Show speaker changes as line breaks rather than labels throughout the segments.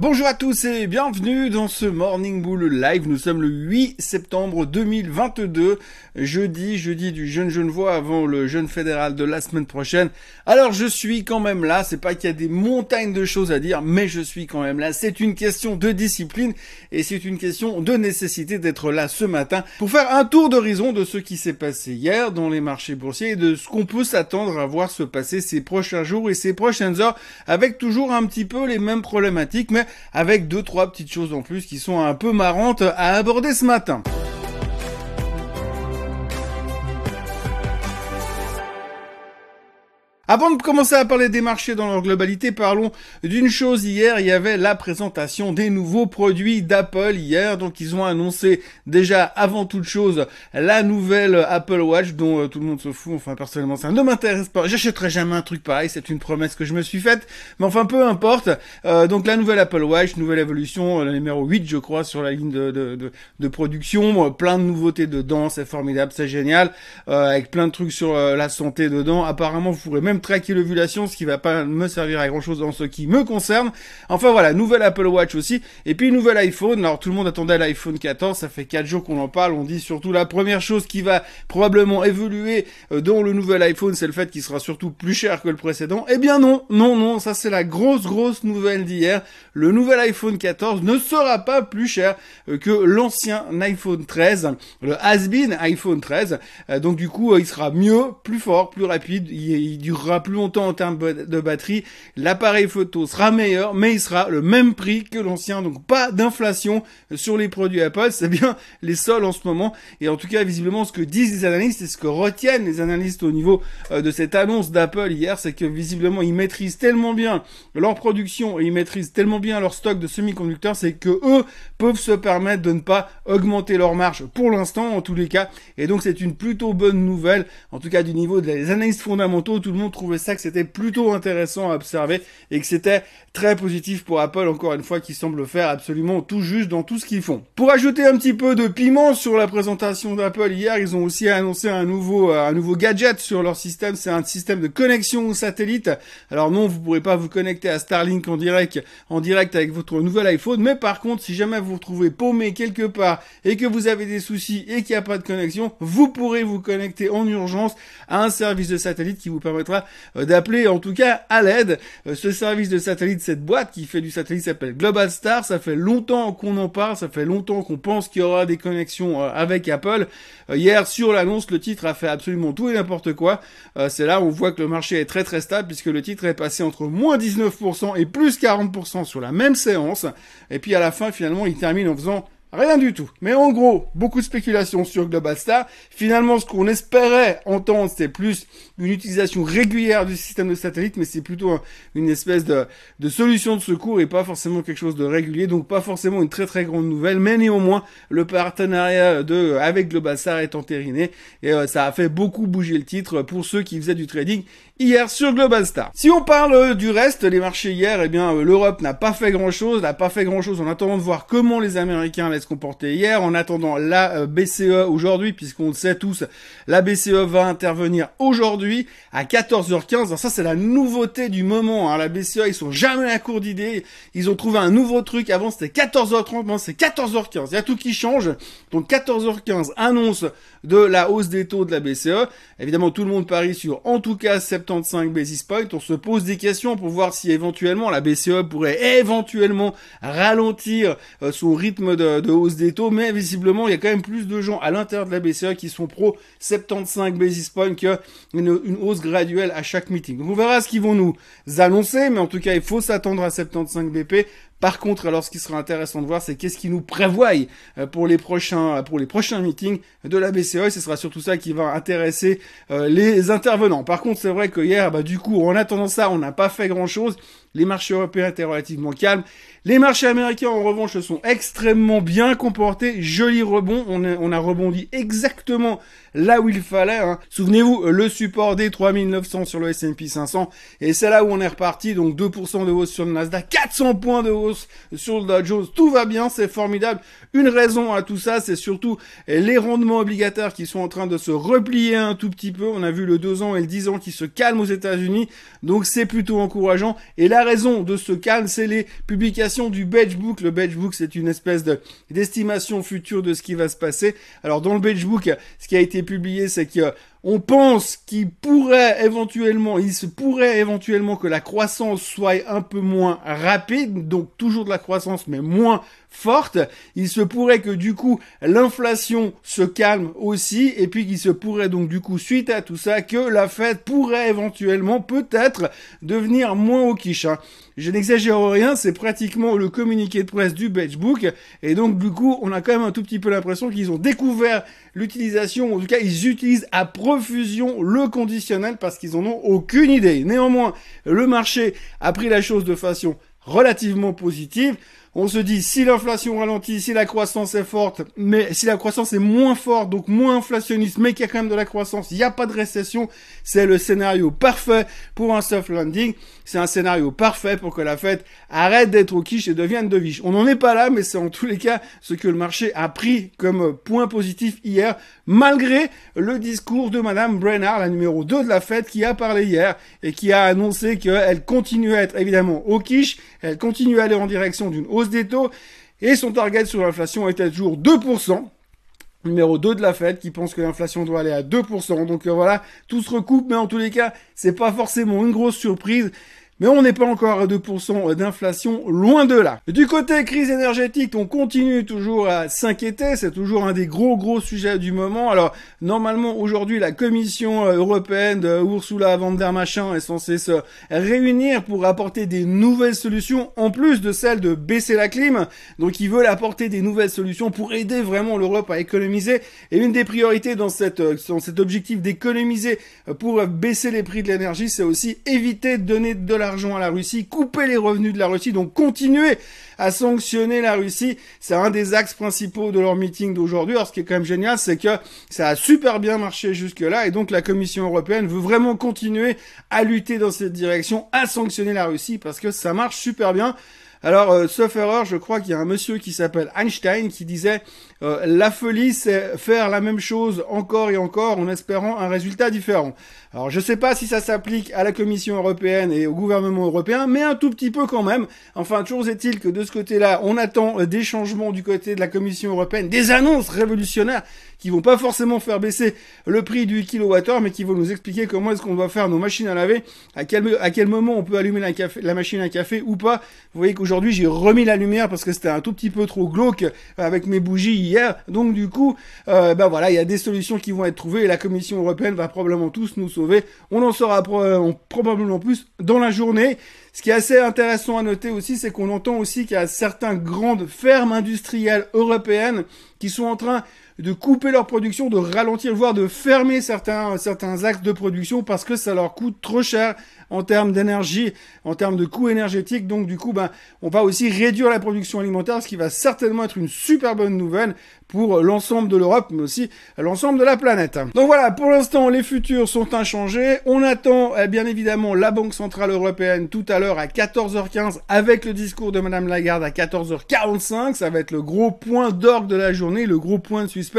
Bonjour à tous et bienvenue dans ce Morning Bull Live. Nous sommes le 8 septembre 2022, jeudi, jeudi du jeune Genevois avant le jeune fédéral de la semaine prochaine. Alors je suis quand même là, c'est pas qu'il y a des montagnes de choses à dire, mais je suis quand même là. C'est une question de discipline et c'est une question de nécessité d'être là ce matin pour faire un tour d'horizon de ce qui s'est passé hier dans les marchés boursiers et de ce qu'on peut s'attendre à voir se passer ces prochains jours et ces prochaines heures avec toujours un petit peu les mêmes problématiques, mais avec deux trois petites choses en plus qui sont un peu marrantes à aborder ce matin. Avant de commencer à parler des marchés dans leur globalité, parlons d'une chose hier. Il y avait la présentation des nouveaux produits d'Apple hier. Donc ils ont annoncé déjà avant toute chose la nouvelle Apple Watch dont euh, tout le monde se fout. Enfin personnellement ça ne m'intéresse pas. J'achèterai jamais un truc pareil. C'est une promesse que je me suis faite. Mais enfin peu importe. Euh, donc la nouvelle Apple Watch, nouvelle évolution, le numéro 8 je crois sur la ligne de, de, de, production. plein de nouveautés dedans. C'est formidable, c'est génial. Euh, avec plein de trucs sur la santé dedans. Apparemment vous pourrez même traquer l'ovulation, ce qui va pas me servir à grand chose dans ce qui me concerne. Enfin voilà, nouvelle Apple Watch aussi, et puis nouvel iPhone. Alors tout le monde attendait l'iPhone 14, ça fait 4 jours qu'on en parle, on dit surtout la première chose qui va probablement évoluer euh, dans le nouvel iPhone, c'est le fait qu'il sera surtout plus cher que le précédent. Eh bien non, non, non, ça c'est la grosse, grosse nouvelle d'hier. Le nouvel iPhone 14 ne sera pas plus cher euh, que l'ancien iPhone 13, le has-been iPhone 13. Euh, donc du coup, il sera mieux, plus fort, plus rapide, il durera plus longtemps en termes de batterie, l'appareil photo sera meilleur, mais il sera le même prix que l'ancien, donc pas d'inflation sur les produits Apple, c'est bien les sols en ce moment, et en tout cas visiblement ce que disent les analystes et ce que retiennent les analystes au niveau euh, de cette annonce d'Apple hier, c'est que visiblement ils maîtrisent tellement bien leur production et ils maîtrisent tellement bien leur stock de semi-conducteurs, c'est que eux peuvent se permettre de ne pas augmenter leur marge pour l'instant en tous les cas, et donc c'est une plutôt bonne nouvelle, en tout cas du niveau des analystes fondamentaux, tout le monde trouvais ça que c'était plutôt intéressant à observer et que c'était très positif pour Apple, encore une fois, qui semble faire absolument tout juste dans tout ce qu'ils font. Pour ajouter un petit peu de piment sur la présentation d'Apple hier, ils ont aussi annoncé un nouveau, euh, un nouveau gadget sur leur système. C'est un système de connexion au satellite. Alors non, vous pourrez pas vous connecter à Starlink en direct, en direct avec votre nouvel iPhone, mais par contre, si jamais vous vous retrouvez paumé quelque part et que vous avez des soucis et qu'il n'y a pas de connexion, vous pourrez vous connecter en urgence à un service de satellite qui vous permettra d'appeler en tout cas à l'aide. Euh, ce service de satellite, cette boîte qui fait du satellite s'appelle Global Star. Ça fait longtemps qu'on en parle, ça fait longtemps qu'on pense qu'il y aura des connexions euh, avec Apple. Hier, sur l'annonce, le titre a fait absolument tout et n'importe quoi. C'est là où on voit que le marché est très très stable puisque le titre est passé entre moins 19% et plus 40% sur la même séance. Et puis à la fin, finalement, il termine en faisant Rien du tout. Mais en gros, beaucoup de spéculations sur Global Star. Finalement, ce qu'on espérait entendre, c'était plus une utilisation régulière du système de satellite, mais c'est plutôt une espèce de, solution de secours et pas forcément quelque chose de régulier. Donc pas forcément une très très grande nouvelle, mais néanmoins, le partenariat de avec Global Star est entériné et euh, ça a fait beaucoup bouger le titre pour ceux qui faisaient du trading hier sur Global Star. Si on parle euh, du reste, les marchés hier, eh bien euh, l'Europe n'a pas fait grand chose, n'a pas fait grand chose en attendant de voir comment les Américains allaient se comporter hier, en attendant la euh, BCE aujourd'hui, puisqu'on le sait tous, la BCE va intervenir aujourd'hui à 14h15. Alors ça c'est la nouveauté du moment. Hein. La BCE ils sont jamais à court d'idées, ils ont trouvé un nouveau truc. Avant c'était 14h30, maintenant c'est 14h15. Il y a tout qui change. Donc 14h15 annonce de la hausse des taux de la BCE. Évidemment tout le monde parie sur en tout cas septembre 75 basis points, on se pose des questions pour voir si éventuellement la BCE pourrait éventuellement ralentir euh, son rythme de, hausse des taux, mais visiblement il y a quand même plus de gens à l'intérieur de la BCE qui sont pro 75 basis points que une, une hausse graduelle à chaque meeting. Donc on verra ce qu'ils vont nous annoncer, mais en tout cas il faut s'attendre à 75 BP par contre, alors ce qui sera intéressant de voir, c'est qu'est-ce qu'ils nous prévoient euh, pour les prochains pour les prochains meetings de la BCE. ce sera surtout ça qui va intéresser euh, les intervenants. Par contre, c'est vrai que hier, bah, du coup, en attendant ça, on n'a pas fait grand-chose. Les marchés européens étaient relativement calmes. Les marchés américains, en revanche, se sont extrêmement bien comportés. Joli rebond. On a, on a rebondi exactement là où il fallait. Hein. Souvenez-vous, le support des 3900 sur le S&P 500. Et c'est là où on est reparti. Donc 2% de hausse sur le Nasdaq, 400 points de hausse sur le Dow Jones. Tout va bien, c'est formidable. Une raison à tout ça, c'est surtout les rendements obligataires qui sont en train de se replier un tout petit peu. On a vu le 2 ans et le 10 ans qui se calment aux États-Unis. Donc c'est plutôt encourageant. Et là, la raison de ce calme, c'est les publications du Book. Le Book, c'est une espèce de d'estimation future de ce qui va se passer. Alors dans le Book, ce qui a été publié, c'est que on pense qu'il pourrait éventuellement, il se pourrait éventuellement que la croissance soit un peu moins rapide, donc toujours de la croissance mais moins forte. Il se pourrait que du coup l'inflation se calme aussi et puis qu'il se pourrait donc du coup suite à tout ça que la Fed pourrait éventuellement peut-être devenir moins au quiche. Hein. Je n'exagère rien, c'est pratiquement le communiqué de presse du Book et donc du coup on a quand même un tout petit peu l'impression qu'ils ont découvert l'utilisation, en tout cas ils utilisent à profusion le conditionnel parce qu'ils en ont aucune idée. Néanmoins, le marché a pris la chose de façon relativement positive on se dit si l'inflation ralentit, si la croissance est forte, mais si la croissance est moins forte, donc moins inflationniste, mais qu'il y a quand même de la croissance, il n'y a pas de récession, c'est le scénario parfait pour un soft landing. C'est un scénario parfait pour que la fête arrête d'être au quiche et devienne de viche. On n'en est pas là, mais c'est en tous les cas ce que le marché a pris comme point positif hier, malgré le discours de Madame Brennard, la numéro 2 de la fête, qui a parlé hier et qui a annoncé qu'elle continue à être évidemment au quiche, elle continue à aller en direction d'une hausse des taux et son target sur l'inflation était toujours 2% numéro 2 de la Fed qui pense que l'inflation doit aller à 2%. Donc euh, voilà, tout se recoupe, mais en tous les cas, c'est pas forcément une grosse surprise. Mais on n'est pas encore à 2% d'inflation, loin de là. Du côté crise énergétique, on continue toujours à s'inquiéter, c'est toujours un des gros gros sujets du moment. Alors normalement aujourd'hui la Commission européenne de Ursula von der Machin est censée se réunir pour apporter des nouvelles solutions en plus de celle de baisser la clim. Donc ils veulent apporter des nouvelles solutions pour aider vraiment l'Europe à économiser. Et une des priorités dans, dans cet objectif d'économiser pour baisser les prix de l'énergie, c'est aussi éviter de donner de la à la Russie, couper les revenus de la Russie, donc continuer à sanctionner la Russie. C'est un des axes principaux de leur meeting d'aujourd'hui. Alors ce qui est quand même génial, c'est que ça a super bien marché jusque-là et donc la Commission européenne veut vraiment continuer à lutter dans cette direction, à sanctionner la Russie parce que ça marche super bien. Alors, euh, sauf erreur, je crois qu'il y a un monsieur qui s'appelle Einstein qui disait euh, la folie, c'est faire la même chose encore et encore en espérant un résultat différent. Alors, je sais pas si ça s'applique à la Commission européenne et au gouvernement européen, mais un tout petit peu quand même. Enfin, toujours est-il que de ce côté-là, on attend des changements du côté de la Commission européenne, des annonces révolutionnaires qui vont pas forcément faire baisser le prix du kilowattheure, mais qui vont nous expliquer comment est-ce qu'on doit faire nos machines à laver, à quel, à quel moment on peut allumer la, café, la machine à café ou pas. Vous voyez qu'aujourd'hui, j'ai remis la lumière parce que c'était un tout petit peu trop glauque avec mes bougies hier. Donc du coup, euh, ben voilà, il y a des solutions qui vont être trouvées et la Commission européenne va probablement tous nous. On en saura probablement plus dans la journée. Ce qui est assez intéressant à noter aussi, c'est qu'on entend aussi qu'il y a certaines grandes fermes industrielles européennes qui sont en train de couper leur production, de ralentir, voire de fermer certains, certains axes de production parce que ça leur coûte trop cher en termes d'énergie, en termes de coûts énergétiques. Donc du coup, ben, on va aussi réduire la production alimentaire, ce qui va certainement être une super bonne nouvelle pour l'ensemble de l'Europe, mais aussi l'ensemble de la planète. Donc voilà, pour l'instant, les futurs sont inchangés. On attend eh bien évidemment la Banque Centrale Européenne tout à l'heure à 14h15 avec le discours de Madame Lagarde à 14h45. Ça va être le gros point d'orgue de la journée, le gros point de suspense.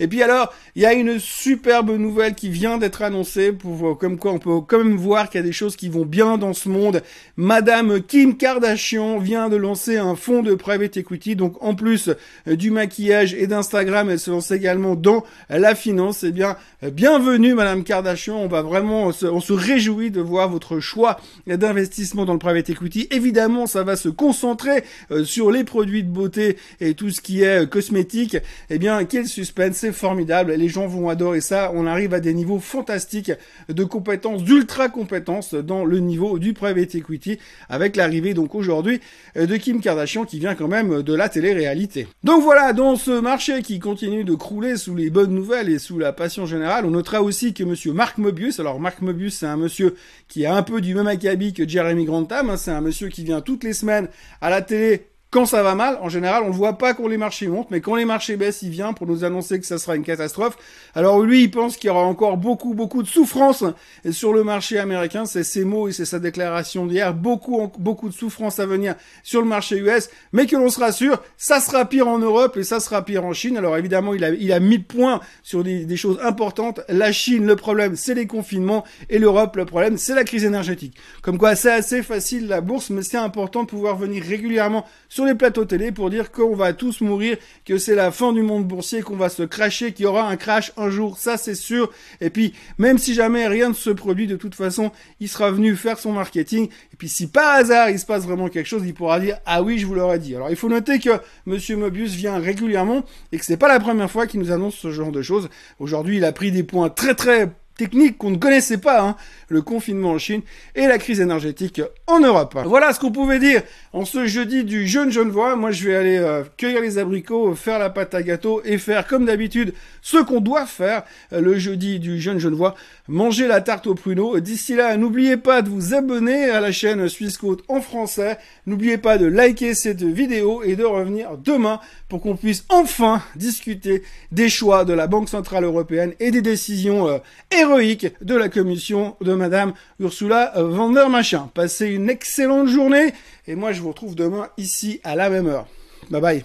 Et puis alors, il y a une superbe nouvelle qui vient d'être annoncée pour comme quoi on peut quand même voir qu'il y a des choses qui vont bien dans ce monde. Madame Kim Kardashian vient de lancer un fonds de private equity, donc en plus euh, du maquillage et d'Instagram, elle se lance également dans la finance. Eh bien, euh, bienvenue Madame Kardashian, on va vraiment, on se, réjouit de voir votre choix d'investissement dans le private equity. Évidemment, ça va se concentrer euh, sur les produits de beauté et tout ce qui est cosmétique. Eh bien, quel suspense, c'est formidable, les gens vont adorer ça. On arrive à des niveaux fantastiques de compétences, d'ultra compétences dans le niveau du private equity avec l'arrivée donc aujourd'hui de Kim Kardashian qui vient quand même de la télé-réalité. Donc voilà, dans ce marché qui continue de crouler sous les bonnes nouvelles et sous la passion générale, on notera aussi que monsieur Marc Mobius, alors Marc Mobius c'est un monsieur qui a un peu du même acabit que Jeremy Grantham, hein, c'est un monsieur qui vient toutes les semaines à la télé quand ça va mal, en général, on ne voit pas quand les marchés montent, mais quand les marchés baissent, il vient pour nous annoncer que ça sera une catastrophe. Alors lui, il pense qu'il y aura encore beaucoup, beaucoup de souffrance sur le marché américain. C'est ses mots et c'est sa déclaration d'hier. Beaucoup, beaucoup de souffrance à venir sur le marché US, mais que l'on se rassure, ça sera pire en Europe et ça sera pire en Chine. Alors évidemment, il a, il a mis point sur des, des choses importantes. La Chine, le problème, c'est les confinements et l'Europe, le problème, c'est la crise énergétique. Comme quoi, c'est assez facile la bourse, mais c'est important de pouvoir venir régulièrement sur les plateaux télé pour dire qu'on va tous mourir, que c'est la fin du monde boursier, qu'on va se cracher, qu'il y aura un crash un jour, ça c'est sûr. Et puis, même si jamais rien ne se produit, de toute façon, il sera venu faire son marketing. Et puis, si par hasard il se passe vraiment quelque chose, il pourra dire ah oui, je vous l'aurais dit. Alors, il faut noter que Monsieur Mobius vient régulièrement et que c'est pas la première fois qu'il nous annonce ce genre de choses. Aujourd'hui, il a pris des points très très technique qu'on ne connaissait pas, hein, le confinement en Chine et la crise énergétique en Europe. Voilà ce qu'on pouvait dire en ce jeudi du jeune Genevois. Moi, je vais aller euh, cueillir les abricots, faire la pâte à gâteau et faire comme d'habitude ce qu'on doit faire euh, le jeudi du jeune Genevois, manger la tarte au pruneau. D'ici là, n'oubliez pas de vous abonner à la chaîne Suisse Côte en français. N'oubliez pas de liker cette vidéo et de revenir demain pour qu'on puisse enfin discuter des choix de la Banque Centrale Européenne et des décisions euh, héroïque de la commission de Madame Ursula von der Machin. Passez une excellente journée et moi je vous retrouve demain ici à la même heure. Bye bye.